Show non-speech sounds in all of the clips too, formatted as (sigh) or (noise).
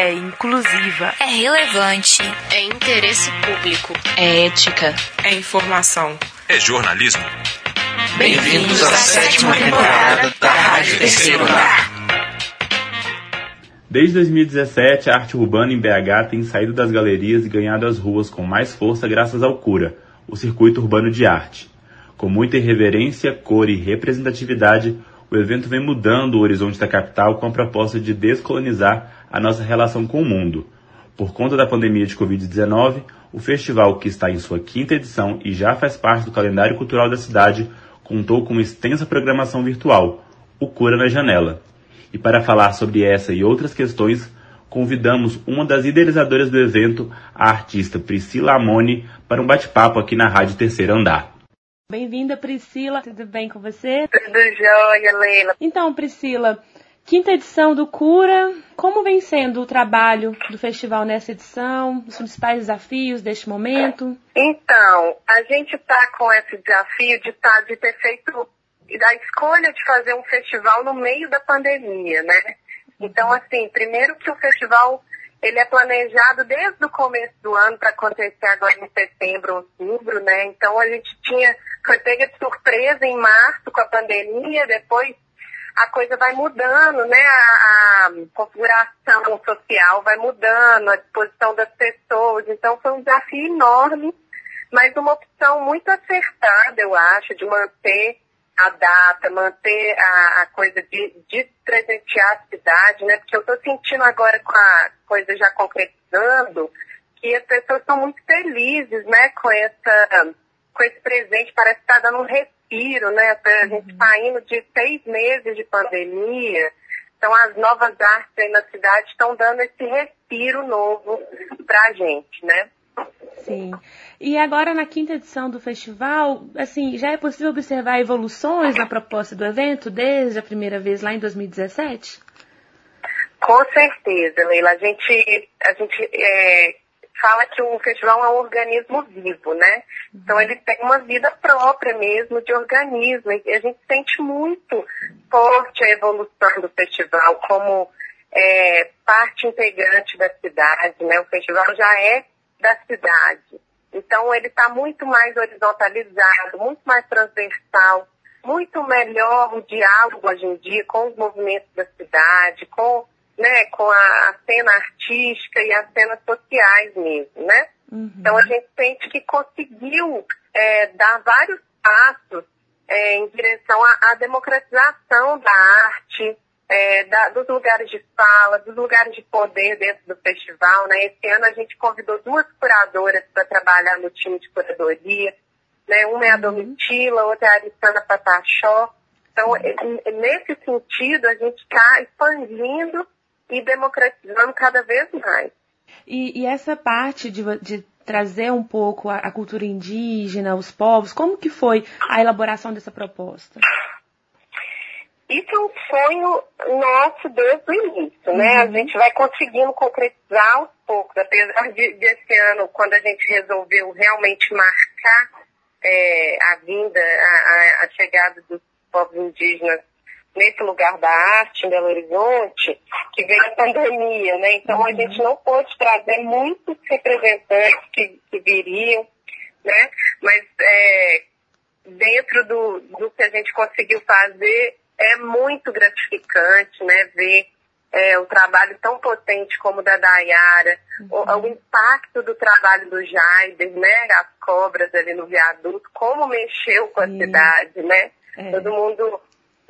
é inclusiva, é relevante, é interesse público, é ética, é informação, é jornalismo. Bem-vindos à sétima temporada da Rádio Terceiro. Desde 2017, a arte urbana em BH tem saído das galerias e ganhado as ruas com mais força graças ao CURA, o Circuito Urbano de Arte. Com muita irreverência, cor e representatividade, o evento vem mudando o horizonte da capital com a proposta de descolonizar a nossa relação com o mundo. Por conta da pandemia de Covid-19, o festival, que está em sua quinta edição e já faz parte do calendário cultural da cidade, contou com uma extensa programação virtual, o Cura na Janela. E para falar sobre essa e outras questões, convidamos uma das idealizadoras do evento, a artista Priscila Amoni, para um bate-papo aqui na Rádio Terceiro Andar. Bem-vinda, Priscila. Tudo bem com você? Tudo jóia, Leila. Então, Priscila, quinta edição do Cura. Como vem sendo o trabalho do festival nessa edição? Os principais desafios deste momento? Então, a gente está com esse desafio de, tá, de ter feito a escolha de fazer um festival no meio da pandemia, né? Então, assim, primeiro que o festival ele é planejado desde o começo do ano para acontecer agora em setembro, outubro, né? Então a gente tinha, foi pega de surpresa em março com a pandemia, depois a coisa vai mudando, né? A, a configuração social vai mudando, a disposição das pessoas. Então foi um desafio enorme, mas uma opção muito acertada, eu acho, de manter a data, manter a, a coisa de, de presentear a cidade, né? Porque eu estou sentindo agora com a coisa já concretizando que as pessoas estão muito felizes, né? Com essa, com esse presente, parece que está dando um respiro, né? A gente está indo de seis meses de pandemia, então as novas artes aí na cidade estão dando esse respiro novo para a gente, né? Sim. E agora na quinta edição do festival, assim, já é possível observar evoluções na proposta do evento desde a primeira vez lá em 2017? Com certeza, Leila. A gente, a gente é, fala que o festival é um organismo vivo, né? Então ele tem uma vida própria mesmo de organismo. E a gente sente muito forte a evolução do festival como é, parte integrante da cidade, né? O festival já é da cidade. Então, ele está muito mais horizontalizado, muito mais transversal, muito melhor o diálogo hoje em dia com os movimentos da cidade, com, né, com a, cena artística e as cenas sociais mesmo, né? Uhum. Então, a gente sente que conseguiu é, dar vários passos é, em direção à, à democratização da arte, é, da, dos lugares de fala, dos lugares de poder dentro do festival. Né? Esse ano a gente convidou duas curadoras para trabalhar no time de curadoria. Né? Uma é a uhum. Domitila, outra é a Aristana Patachó. Então, nesse sentido, a gente está expandindo e democratizando cada vez mais. E, e essa parte de, de, trazer um pouco a, a cultura indígena, os povos, como que foi a elaboração dessa proposta? Isso é um sonho nosso desde o início, né? Uhum. A gente vai conseguindo concretizar aos poucos, apesar de, desse ano, quando a gente resolveu realmente marcar é, a vinda, a, a, chegada dos povos indígenas nesse lugar da arte em Belo Horizonte, que veio a pandemia, né? Então uhum. a gente não pôde trazer muitos representantes que, que viriam, né? Mas é, dentro do, do que a gente conseguiu fazer, é muito gratificante, né, ver é, o trabalho tão potente como o da Dayara, uhum. o, o, impacto do trabalho do Jaider, né, as cobras ali no viaduto, como mexeu com a Sim. cidade, né? É. Todo mundo.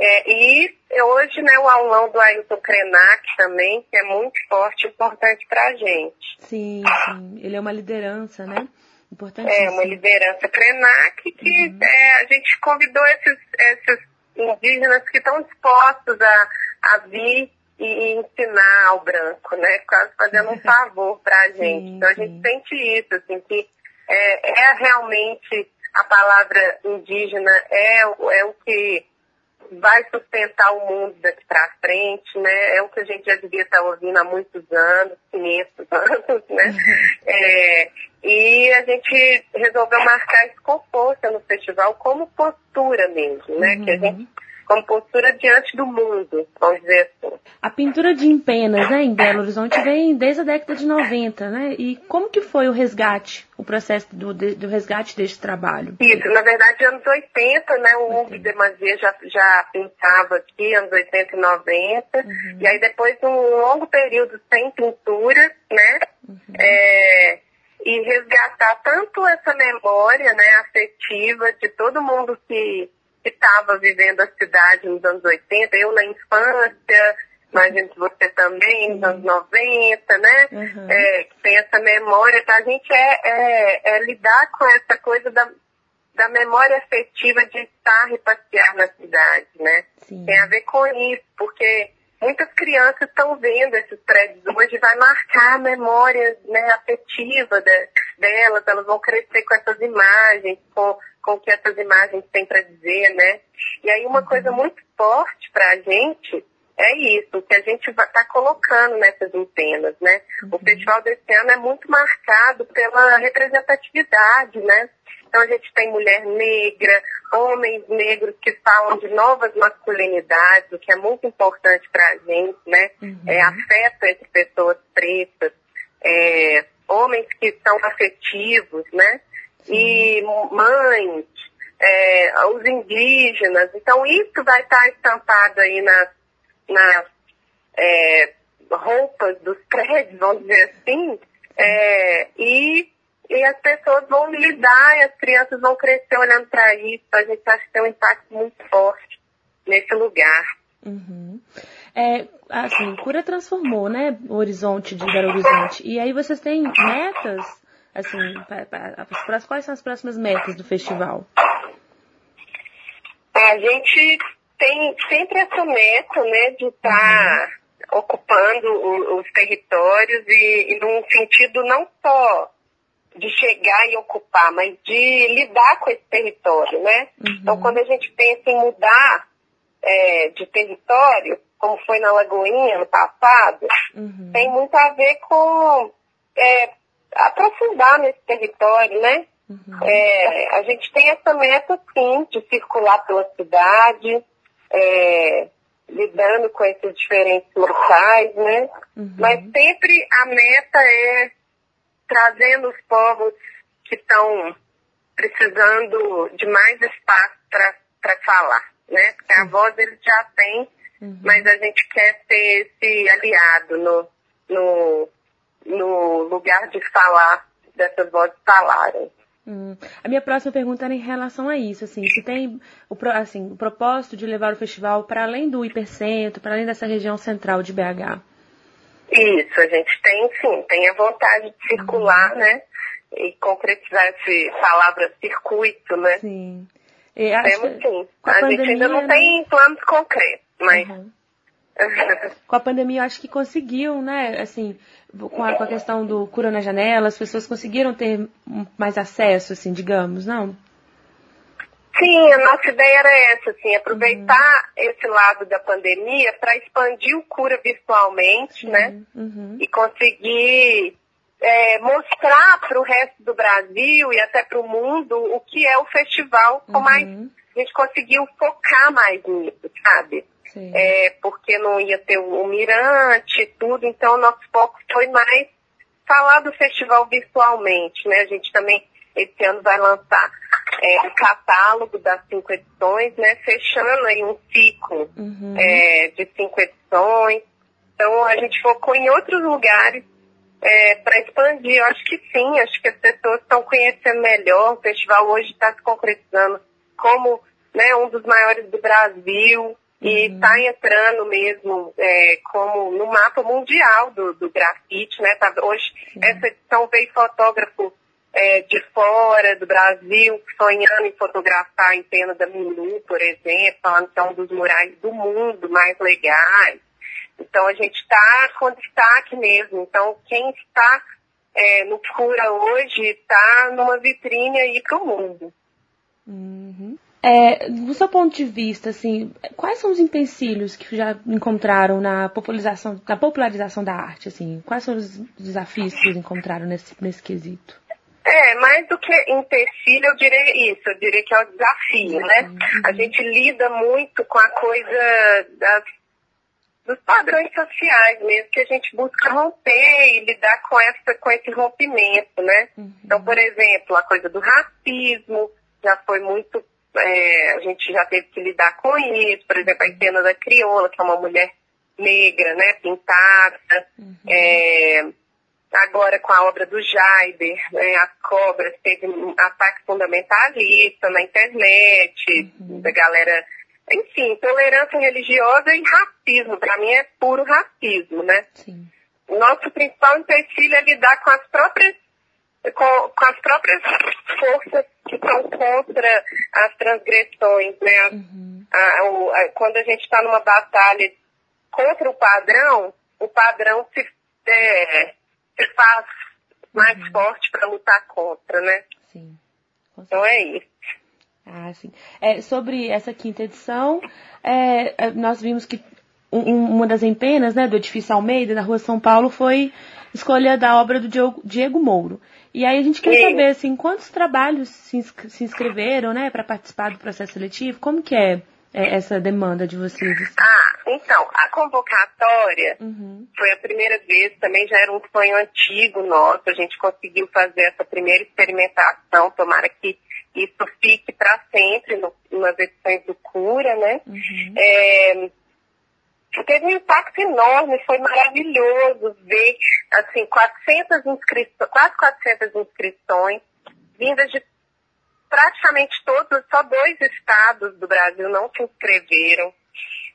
É, e hoje, né, o aulão do Ailton Krenak também, que é muito forte e importante para a gente. Sim, sim. Ele é uma liderança, né? Importante. É, uma liderança Krenak que uhum. é, a gente convidou esses, esses indígenas que estão dispostos a, a vir e, ensinar ao branco, né? Quase fazendo um (laughs) favor para a gente. Sim, então a gente sente isso, assim, que é, é realmente a palavra indígena é, é o que vai sustentar o mundo daqui para frente, né? É o que a gente já devia estar ouvindo há muitos anos, 500 (laughs) anos, né? Uhum. É, e a gente resolveu marcar isso com força no festival como postura mesmo, né? Uhum. Que a gente como postura diante do mundo, vamos dizer assim. A pintura de empenas, né, em Belo Horizonte vem desde a década de 90, né? E como que foi o resgate, o processo do, do resgate deste trabalho? Isso, na verdade, anos 80, né, o Hugo de Mazia já, já pintava aqui, anos 80 e 90, uhum. e aí depois de um longo período sem pintura, né, uhum. é, e resgatar tanto essa memória, né, afetiva de todo mundo que que estava vivendo a cidade nos anos 80, eu na infância, imagino que você também, nos anos 90, né? Uhum. É, tem essa memória, tá? A gente é, é, é, lidar com essa coisa da, da memória afetiva de estar e passear na cidade, né? Sim. Tem a ver com isso, porque muitas crianças estão vendo esses prédios hoje, vai marcar a memória né, afetiva de, delas, elas vão crescer com essas imagens, com com o que essas imagens têm para dizer, né? E aí uma coisa uhum. muito forte para a gente é isso, que a gente está colocando nessas antenas, né? Uhum. O festival desse ano é muito marcado pela representatividade, né? Então a gente tem mulher negra, homens negros que falam de novas masculinidades, o que é muito importante para a gente, né? Uhum. É, afeta entre pessoas pretas, é, homens que são afetivos, né? E mães, é, os indígenas. Então, isso vai estar estampado aí nas, nas é, roupas dos prédios, vamos dizer assim, é, e, e as pessoas vão lidar, e as crianças vão crescer olhando para isso. A gente acha que tem um impacto muito forte nesse lugar. Uhum. É, assim, Cura transformou, né, o horizonte de Belo Horizonte. E aí vocês têm metas Assim, para, para, para, quais são as próximas metas do festival? A gente tem sempre essa meta, né, de estar tá uhum. ocupando o, os territórios e, e num sentido não só de chegar e ocupar, mas de lidar com esse território, né? Uhum. Então, quando a gente pensa em mudar é, de território, como foi na Lagoinha no passado, uhum. tem muito a ver com é, aprofundar nesse território, né? Uhum. É, a gente tem essa meta, sim, de circular pela cidade, é, lidando com esses diferentes locais, né? Uhum. Mas sempre a meta é trazendo os povos que estão precisando de mais espaço para falar, né? Porque a voz eles já têm, uhum. mas a gente quer ser esse aliado no, no no lugar de falar, dessas vozes falarem. Hum. A minha próxima pergunta era em relação a isso, assim, se tem o, assim, o propósito de levar o festival para além do hipercentro, para além dessa região central de BH. Isso, a gente tem sim, tem a vontade de circular, uhum. né? E concretizar essa palavra circuito, né? Sim. Temos sim. A, a gente ainda não né? tem planos concretos, mas. Uhum. (laughs) com a pandemia, eu acho que conseguiu, né? Assim, com a, com a questão do cura na janela, as pessoas conseguiram ter mais acesso, assim, digamos, não? Sim, a nossa ideia era essa, assim, aproveitar uhum. esse lado da pandemia para expandir o cura virtualmente, Sim. né? Uhum. E conseguir é, mostrar para o resto do Brasil e até para o mundo o que é o festival, com mais uhum. a gente conseguiu focar mais nisso, sabe? é, porque não ia ter o, o mirante e tudo, então nosso foco foi mais falar do festival virtualmente, né? A gente também esse ano vai lançar é, o catálogo das cinco edições, né? Fechando aí um ciclo uhum. é, de cinco edições. Então a gente focou em outros lugares é, para expandir. Eu acho que sim, acho que as pessoas estão conhecendo melhor. O festival hoje está se concretizando como né, um dos maiores do Brasil e está uhum. entrando mesmo é, como no mapa mundial do, do grafite, né? Tá, hoje uhum. essa edição veio fotógrafo é, de fora do Brasil sonhando em fotografar em pena da Milu, por exemplo, falando que é um dos murais do mundo mais legais. Então a gente está com destaque mesmo. Então quem está é, no Cura hoje está numa vitrine aí para o mundo. Uhum. É, do seu ponto de vista, assim, quais são os empecilhos que já encontraram na popularização, na popularização da arte, assim? Quais são os desafios que vocês encontraram nesse, nesse quesito? É, mais do que empecilho, eu diria isso, eu diria que é o desafio, né? Uhum. A gente lida muito com a coisa das, dos padrões sociais mesmo, que a gente busca romper e lidar com, essa, com esse rompimento, né? Uhum. Então, por exemplo, a coisa do racismo já foi muito. é, a gente já teve que lidar com isso, por exemplo, a Entena da Crioula, que é uma mulher negra, né, pintada. É, agora com a obra do Jaiber, né, as cobras, teve um ataque fundamentalista na internet, da galera. Enfim, tolerância religiosa e racismo, para mim é puro racismo, né? Sim. Nosso principal empecilho é lidar com as próprias com, com as próprias forças que são contra as transgressões, né? Uhum. a- o- a- quando a gente está numa batalha contra o padrão, o padrão se, é, se faz mais forte para lutar contra, né? Sim. Então é isso. Ah, sim. É, sobre essa quinta edição, é, é, nós vimos que um- um- uma das empenas né, do edifício Almeida, na rua São Paulo, foi escolha da obra do Diogo- Diego Mouro. E aí a gente quer Sim. saber, assim, quantos trabalhos se, inscre- se inscreveram, né, para participar do processo seletivo? Como que é, é, essa demanda de vocês? Ah, então, a convocatória Uhum. foi a primeira vez, também já era um sonho antigo nosso, a gente conseguiu fazer essa primeira experimentação, tomara que isso fique para sempre no, nas edições do Cura, né? Uhum. É, teve um impacto enorme, foi maravilhoso ver, assim, 400 inscrições, quase 400 inscrições, vindas de praticamente todos, só dois estados do Brasil não se inscreveram.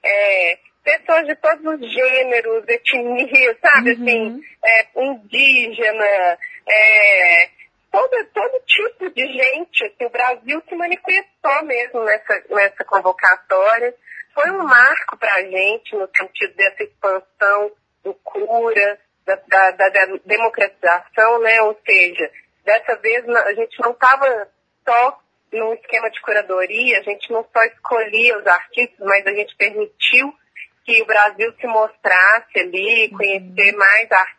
É, pessoas de todos os gêneros, etnias, sabe, Uhum. assim, é, indígena, é, todo, todo tipo de gente, assim, o Brasil se manifestou mesmo nessa, nessa convocatória. Foi um marco para a gente no sentido dessa expansão do cura, da, da, da- democratização, né? Ou seja, dessa vez a gente não estava só num esquema de curadoria, a gente não só escolhia os artistas, mas a gente permitiu que o Brasil se mostrasse ali, conhecer mais artistas.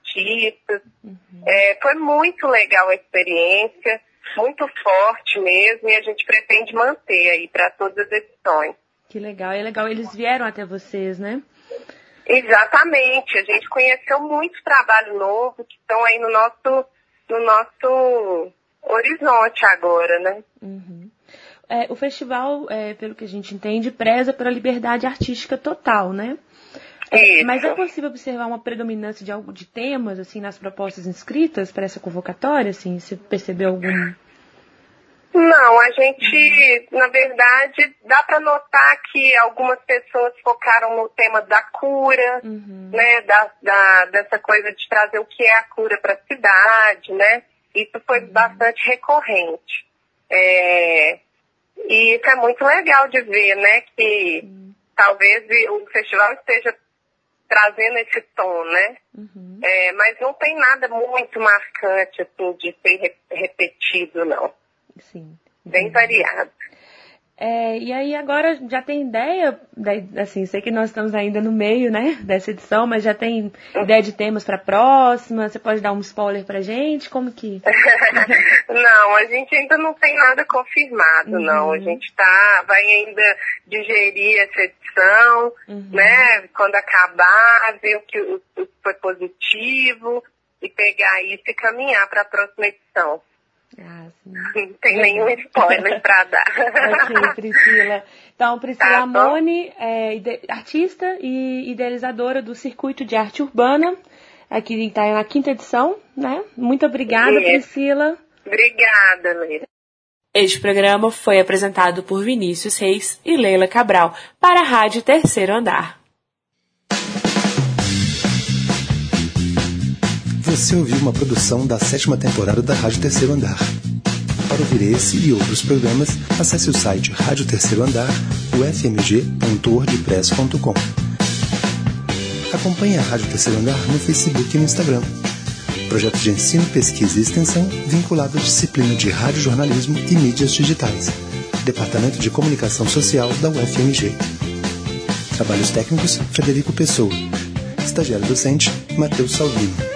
É, foi muito legal a experiência, muito forte mesmo, e a gente pretende manter aí para todas as edições. Que legal, é legal. Eles vieram até vocês, né? Exatamente, a gente conheceu muito trabalho novo que estão aí no nosso, no nosso horizonte agora, né? Uhum. É, o festival, é, pelo que a gente entende, preza pela liberdade artística total, né? É, mas é possível observar uma predominância de algo de temas assim nas propostas inscritas para essa convocatória, assim, você percebeu algum? Não, a gente, na verdade, dá para notar que algumas pessoas focaram no tema da cura, Uhum. né, da, da- dessa coisa de trazer o que é a cura para a cidade, né? Isso foi bastante recorrente. É, e isso é muito legal de ver, né? Que talvez o festival esteja trazendo esse tom, né? Uhum. É, mas não tem nada muito marcante, assim, de ser re- repetido, não. Sim. Bem variado. É, e aí agora já tem ideia, assim, sei que nós estamos ainda no meio, né, (laughs) dessa edição, mas já tem ideia de temas para a próxima? Você pode dar um spoiler pra gente? Como que? (laughs) não, a gente ainda não tem nada confirmado, não. A gente tá, vai ainda digerir essa edição, Uhum. né? Quando acabar, ver o que, o, o que foi positivo e pegar isso e caminhar para a próxima edição. Ah, sim. Não tem nenhum spoiler para dar. Ok, Priscila. Então, Priscila Tá. Amoni é artista e idealizadora do Circuito de Arte Urbana, aqui está na quinta edição, né? Muito obrigada, Isso. Priscila. Obrigada, Leila. Este programa foi apresentado por Vinícius Reis e Leila Cabral para a Rádio Terceiro Andar. Você ouviu uma produção da sétima temporada da Rádio Terceiro Andar. Para ouvir esse e outros programas, acesse o site Rádio Terceiro Andar, ufmg.wordpress.com. Acompanhe a Rádio Terceiro Andar no Facebook e no Instagram. Projeto de ensino, pesquisa e extensão vinculado à disciplina de radiojornalismo e mídias digitais. Departamento de Comunicação Social da UFMG. Trabalhos técnicos, Frederico Pessoa. Estagiário docente, Matheus Salvino.